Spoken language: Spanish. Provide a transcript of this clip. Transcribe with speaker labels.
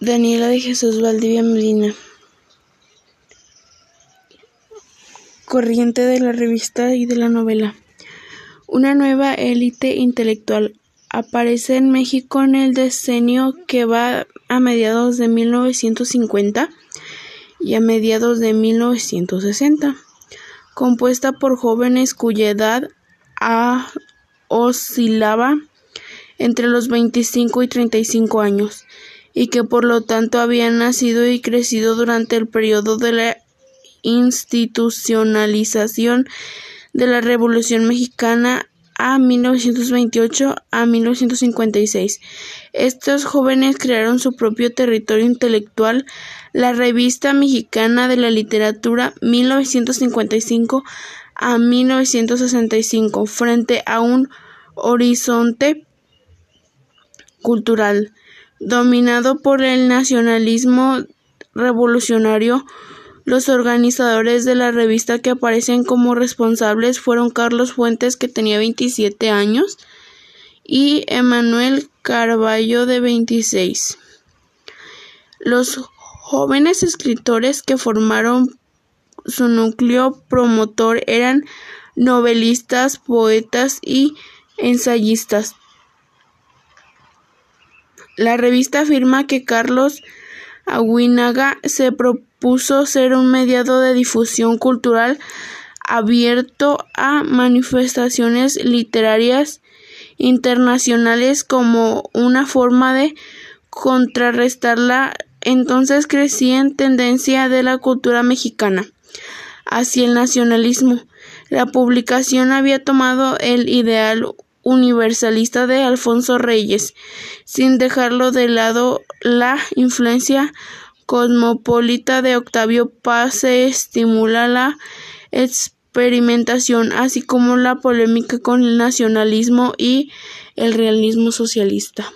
Speaker 1: Daniela de Jesús Valdivia Medina. Corriente de la revista y de la novela. Una nueva élite intelectual aparece en México en el decenio que va a mediados de 1950 y a mediados de 1960, compuesta por jóvenes cuya edad oscilaba entre los 25 y 35 años y que por lo tanto habían nacido y crecido durante el periodo de la institucionalización de la Revolución Mexicana a 1928 a 1956. Estos jóvenes crearon su propio territorio intelectual, la Revista Mexicana de la Literatura 1955 a 1965, frente a un horizonte cultural Dominado por el nacionalismo revolucionario, los organizadores de la revista que aparecen como responsables fueron Carlos Fuentes, que tenía 27 años, y Emanuel Carballo, de 26. Los jóvenes escritores que formaron su núcleo promotor eran novelistas, poetas y ensayistas. La revista afirma que Carlos Aguinaga se propuso ser un mediado de difusión cultural abierto a manifestaciones literarias internacionales como una forma de contrarrestar la entonces creciente tendencia de la cultura mexicana hacia el nacionalismo. La publicación había tomado el ideal universalista de Alfonso Reyes, sin dejarlo de lado la influencia cosmopolita de Octavio Paz estimula la experimentación, así como la polémica con el nacionalismo y el realismo socialista.